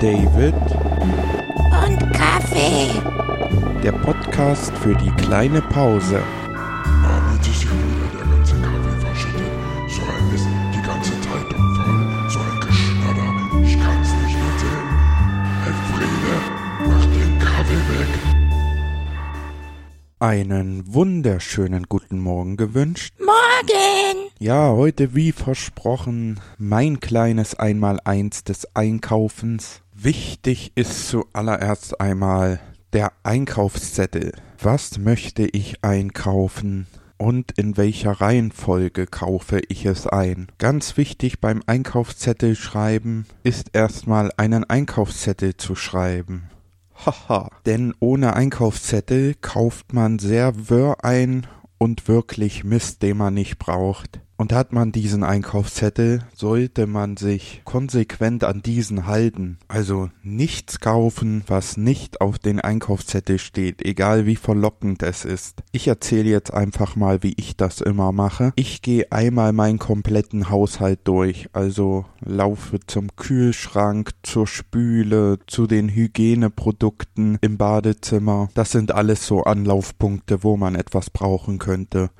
David und Kaffee. Der Podcast für die kleine Pause. Aber jetzt ist hier wieder der ganze Kaffee verschüttet. So ein Mist, die ganze Zeitung voll. So ein Geschnatter, ich kann's nicht erzählen. Elfriede, mach den Kaffee weg. Einen wunderschönen guten Morgen gewünscht. Morgen. Ja, heute wie versprochen mein kleines Einmaleins des Einkaufens. Wichtig ist zuallererst einmal der Einkaufszettel. Was möchte ich einkaufen? Und in welcher Reihenfolge kaufe ich es ein? Ganz wichtig beim Einkaufszettel schreiben ist erstmal einen Einkaufszettel zu schreiben. Haha, denn ohne Einkaufszettel kauft man sehr wirr ein und wirklich Mist, den man nicht braucht. Und hat man diesen Einkaufszettel, sollte man sich konsequent an diesen halten. Also nichts kaufen, was nicht auf den Einkaufszettel steht, egal wie verlockend es ist. Ich erzähle jetzt einfach mal, wie ich das immer mache. Ich gehe einmal meinen kompletten Haushalt durch, also laufe zum Kühlschrank, zur Spüle, zu den Hygieneprodukten im Badezimmer. Das sind alles so Anlaufpunkte, wo man etwas brauchen könnte.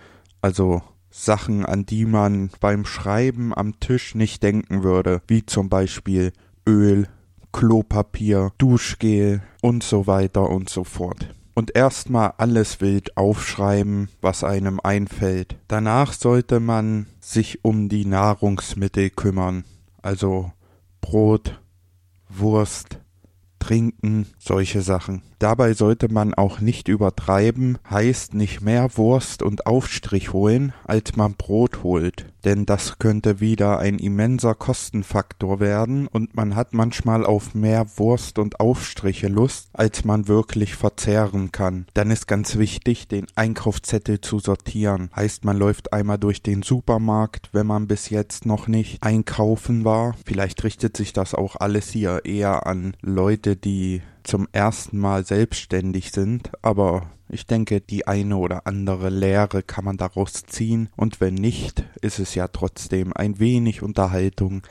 Also Sachen, an die man beim Schreiben am Tisch nicht denken würde, wie zum Beispiel Öl, Klopapier, Duschgel und so weiter und so fort. Und erstmal alles wild aufschreiben, was einem einfällt. Danach sollte man sich um die Nahrungsmittel kümmern, also Brot, Wurst, Trinken, solche Sachen. Dabei sollte man auch nicht übertreiben, heißt nicht mehr Wurst und Aufstrich holen, als man Brot holt. Denn das könnte wieder ein immenser Kostenfaktor werden und man hat manchmal auf mehr Wurst und Aufstriche Lust, als man wirklich verzehren kann. Dann ist ganz wichtig, den Einkaufszettel zu sortieren. Heißt, man läuft einmal durch den Supermarkt, wenn man bis jetzt noch nicht einkaufen war. Vielleicht richtet sich das auch alles hier eher an Leute, die zum ersten Mal selbstständig sind, aber ich denke, die eine oder andere Lehre kann man daraus ziehen und wenn nicht, ist es ja trotzdem ein wenig Unterhaltung.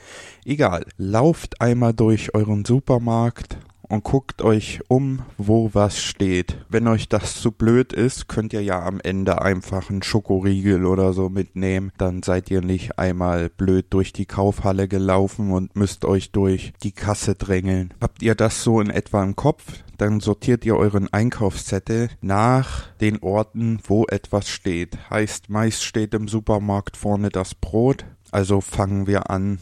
Egal, lauft einmal durch euren Supermarkt und guckt euch um, wo was steht. Wenn euch das zu blöd ist, könnt ihr ja am Ende einfach einen Schokoriegel oder so mitnehmen. Dann seid ihr nicht einmal blöd durch die Kaufhalle gelaufen und müsst euch durch die Kasse drängeln. Habt ihr das so in etwa im Kopf? Dann sortiert ihr euren Einkaufszettel nach den Orten, wo etwas steht. Heißt, meist steht im Supermarkt vorne das Brot. Also fangen wir an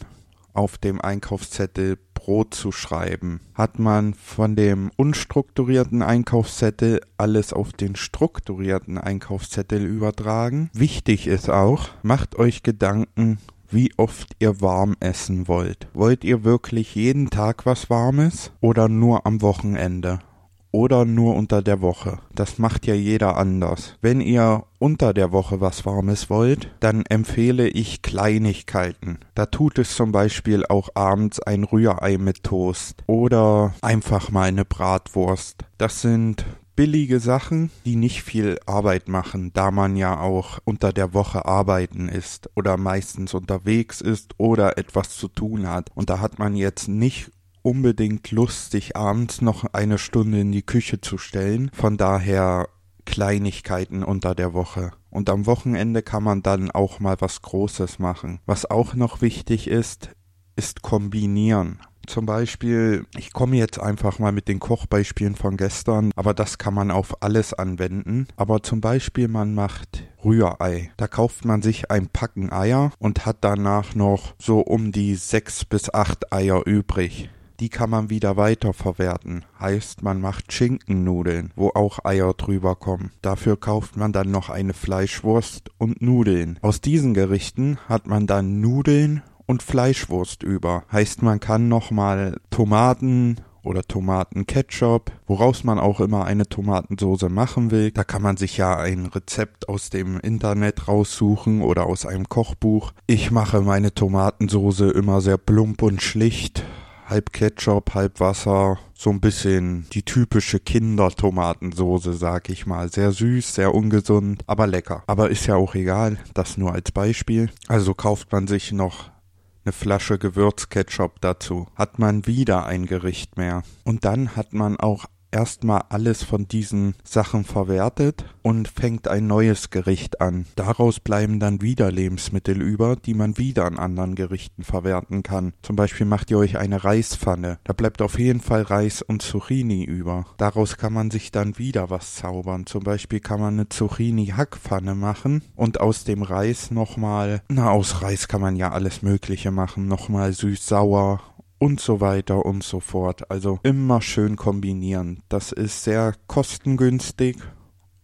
auf dem Einkaufszettel Brot zu schreiben. Hat man von dem unstrukturierten Einkaufszettel alles auf den strukturierten Einkaufszettel übertragen? Wichtig ist auch, macht euch Gedanken, wie oft ihr warm essen wollt. Wollt ihr wirklich jeden Tag was Warmes oder nur am Wochenende? Oder nur unter der Woche. Das macht ja jeder anders. Wenn ihr unter der Woche was Warmes wollt, dann empfehle ich Kleinigkeiten. Da tut es zum Beispiel auch abends ein Rührei mit Toast oder einfach mal eine Bratwurst. Das sind billige Sachen, die nicht viel Arbeit machen, da man ja auch unter der Woche arbeiten ist oder meistens unterwegs ist oder etwas zu tun hat. Und da hat man jetzt nicht unbedingt Lust, sich abends noch eine Stunde in die Küche zu stellen. Von daher Kleinigkeiten unter der Woche. Und am Wochenende kann man dann auch mal was Großes machen. Was auch noch wichtig ist, ist kombinieren. Zum Beispiel, ich komme jetzt einfach mal mit den Kochbeispielen von gestern, aber das kann man auf alles anwenden. Aber zum Beispiel, man macht Rührei. Da kauft man sich ein Packen Eier und hat danach noch so um die sechs bis acht Eier übrig die kann man wieder weiterverwerten. Heißt, man macht Schinkennudeln, wo auch Eier drüber kommen. Dafür kauft man dann noch eine Fleischwurst und Nudeln. Aus diesen Gerichten hat man dann Nudeln und Fleischwurst über. Heißt, man kann nochmal Tomaten oder Tomatenketchup, woraus man auch immer eine Tomatensoße machen will. Da kann man sich ja ein Rezept aus dem Internet raussuchen oder aus einem Kochbuch. Ich mache meine Tomatensoße immer sehr plump und schlicht halb Ketchup, halb Wasser, so ein bisschen die typische Kindertomatensoße, sag ich mal. Sehr süß, sehr ungesund, aber lecker. Aber ist ja auch egal, das nur als Beispiel. Also kauft man sich noch eine Flasche Gewürzketchup dazu. Hat man wieder ein Gericht mehr. Und dann hat man auch erstmal alles von diesen Sachen verwertet und fängt ein neues Gericht an. Daraus bleiben dann wieder Lebensmittel über, die man wieder an anderen Gerichten verwerten kann. Zum Beispiel macht ihr euch eine Reispfanne. Da bleibt auf jeden Fall Reis und Zucchini über. Daraus kann man sich dann wieder was zaubern. Zum Beispiel kann man eine Zucchini-Hackpfanne machen und aus dem Reis nochmal, na aus Reis kann man ja alles Mögliche machen, nochmal süß-sauer und so weiter und so fort. Also immer schön kombinieren. Das ist sehr kostengünstig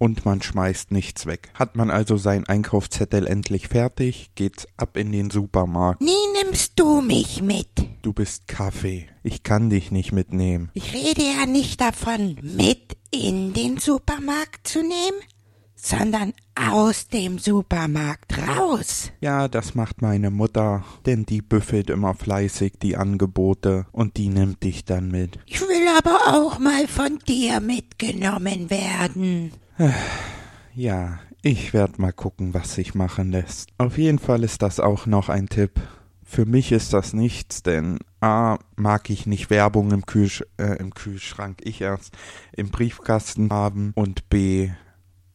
und man schmeißt nichts weg. Hat man also seinen Einkaufszettel endlich fertig, geht's ab in den Supermarkt. Nie nimmst du mich mit. Du bist Kaffee. Ich kann dich nicht mitnehmen. Ich rede ja nicht davon, mit in den Supermarkt zu nehmen, sondern aus dem Supermarkt raus. Ja, das macht meine Mutter, denn die büffelt immer fleißig die Angebote und die nimmt dich dann mit. Ich will aber auch mal von dir mitgenommen werden. Ja, ich werd mal gucken, was sich machen lässt. Auf jeden Fall ist das auch noch ein Tipp. Für mich ist das nichts, denn A mag ich nicht Werbung im, Kühlsch äh, im Kühlschrank, ich erst im Briefkasten haben und B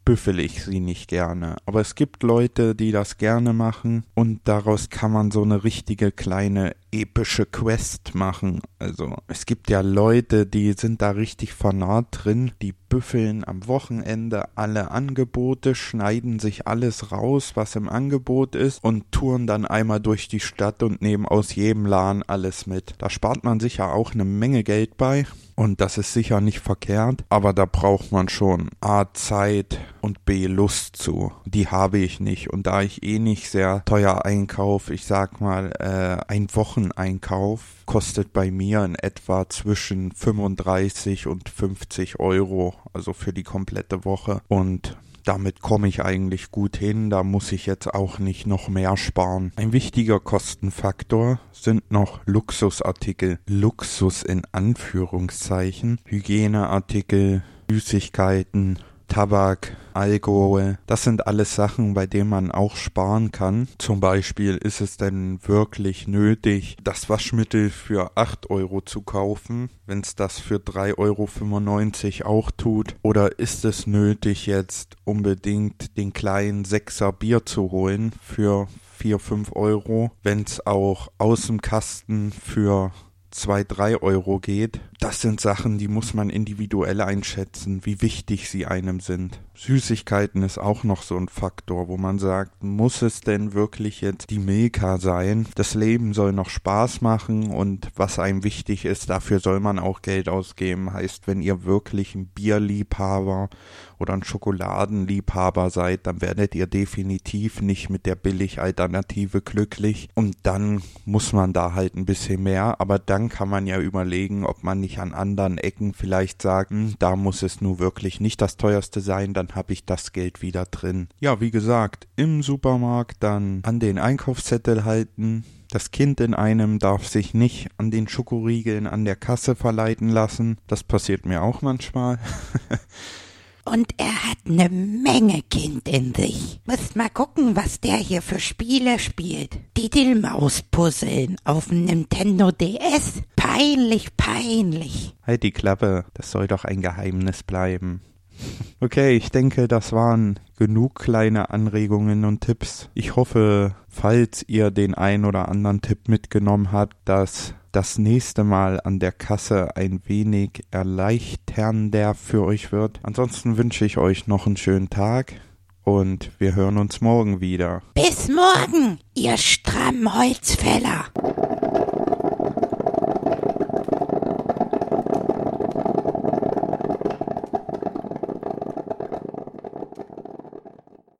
büffel ich sie nicht gerne. Aber es gibt Leute, die das gerne machen und daraus kann man so eine richtige kleine epische Quest machen. Also es gibt ja Leute, die sind da richtig vernarrt drin, die büffeln am Wochenende alle Angebote, schneiden sich alles raus, was im Angebot ist und touren dann einmal durch die Stadt und nehmen aus jedem Laden alles mit. Da spart man sich ja auch eine Menge Geld bei. Und das ist sicher nicht verkehrt, aber da braucht man schon A Zeit und B Lust zu. Die habe ich nicht. Und da ich eh nicht sehr teuer einkaufe, ich sag mal, äh, ein Wocheneinkauf kostet bei mir in etwa zwischen 35 und 50 Euro, also für die komplette Woche. Und damit komme ich eigentlich gut hin, da muss ich jetzt auch nicht noch mehr sparen. Ein wichtiger Kostenfaktor sind noch Luxusartikel. Luxus in Anführungszeichen. Hygieneartikel, Süßigkeiten, Tabak, Alkohol, das sind alles Sachen, bei denen man auch sparen kann. Zum Beispiel ist es denn wirklich nötig, das Waschmittel für 8 Euro zu kaufen, wenn es das für 3,95 Euro auch tut? Oder ist es nötig, jetzt unbedingt den kleinen Sechser Bier zu holen für 4, 5 Euro, wenn es auch aus dem Kasten für zwei, drei Euro geht, das sind Sachen, die muss man individuell einschätzen, wie wichtig sie einem sind. Süßigkeiten ist auch noch so ein Faktor, wo man sagt, muss es denn wirklich jetzt die Milka sein? Das Leben soll noch Spaß machen und was einem wichtig ist, dafür soll man auch Geld ausgeben. Heißt, wenn ihr wirklich ein Bierliebhaber oder ein Schokoladenliebhaber seid, dann werdet ihr definitiv nicht mit der Billig-Alternative glücklich. Und dann muss man da halt ein bisschen mehr. Aber dann kann man ja überlegen, ob man nicht an anderen Ecken vielleicht sagt, hm, da muss es nur wirklich nicht das teuerste sein, dann habe ich das Geld wieder drin. Ja, wie gesagt, im Supermarkt dann an den Einkaufszettel halten, das Kind in einem darf sich nicht an den Schokoriegeln an der Kasse verleiten lassen. Das passiert mir auch manchmal. Und er hat eine Menge Kind in sich. Müsst mal gucken, was der hier für Spiele spielt. Diddlemaus-Puzzeln auf dem Nintendo DS. Peinlich, peinlich. Halt die Klappe, das soll doch ein Geheimnis bleiben. Okay, ich denke, das waren genug kleine Anregungen und Tipps. Ich hoffe, falls ihr den ein oder anderen Tipp mitgenommen habt, dass das nächste Mal an der Kasse ein wenig erleichternder für euch wird. Ansonsten wünsche ich euch noch einen schönen Tag und wir hören uns morgen wieder. Bis morgen, ihr strammen Holzfäller.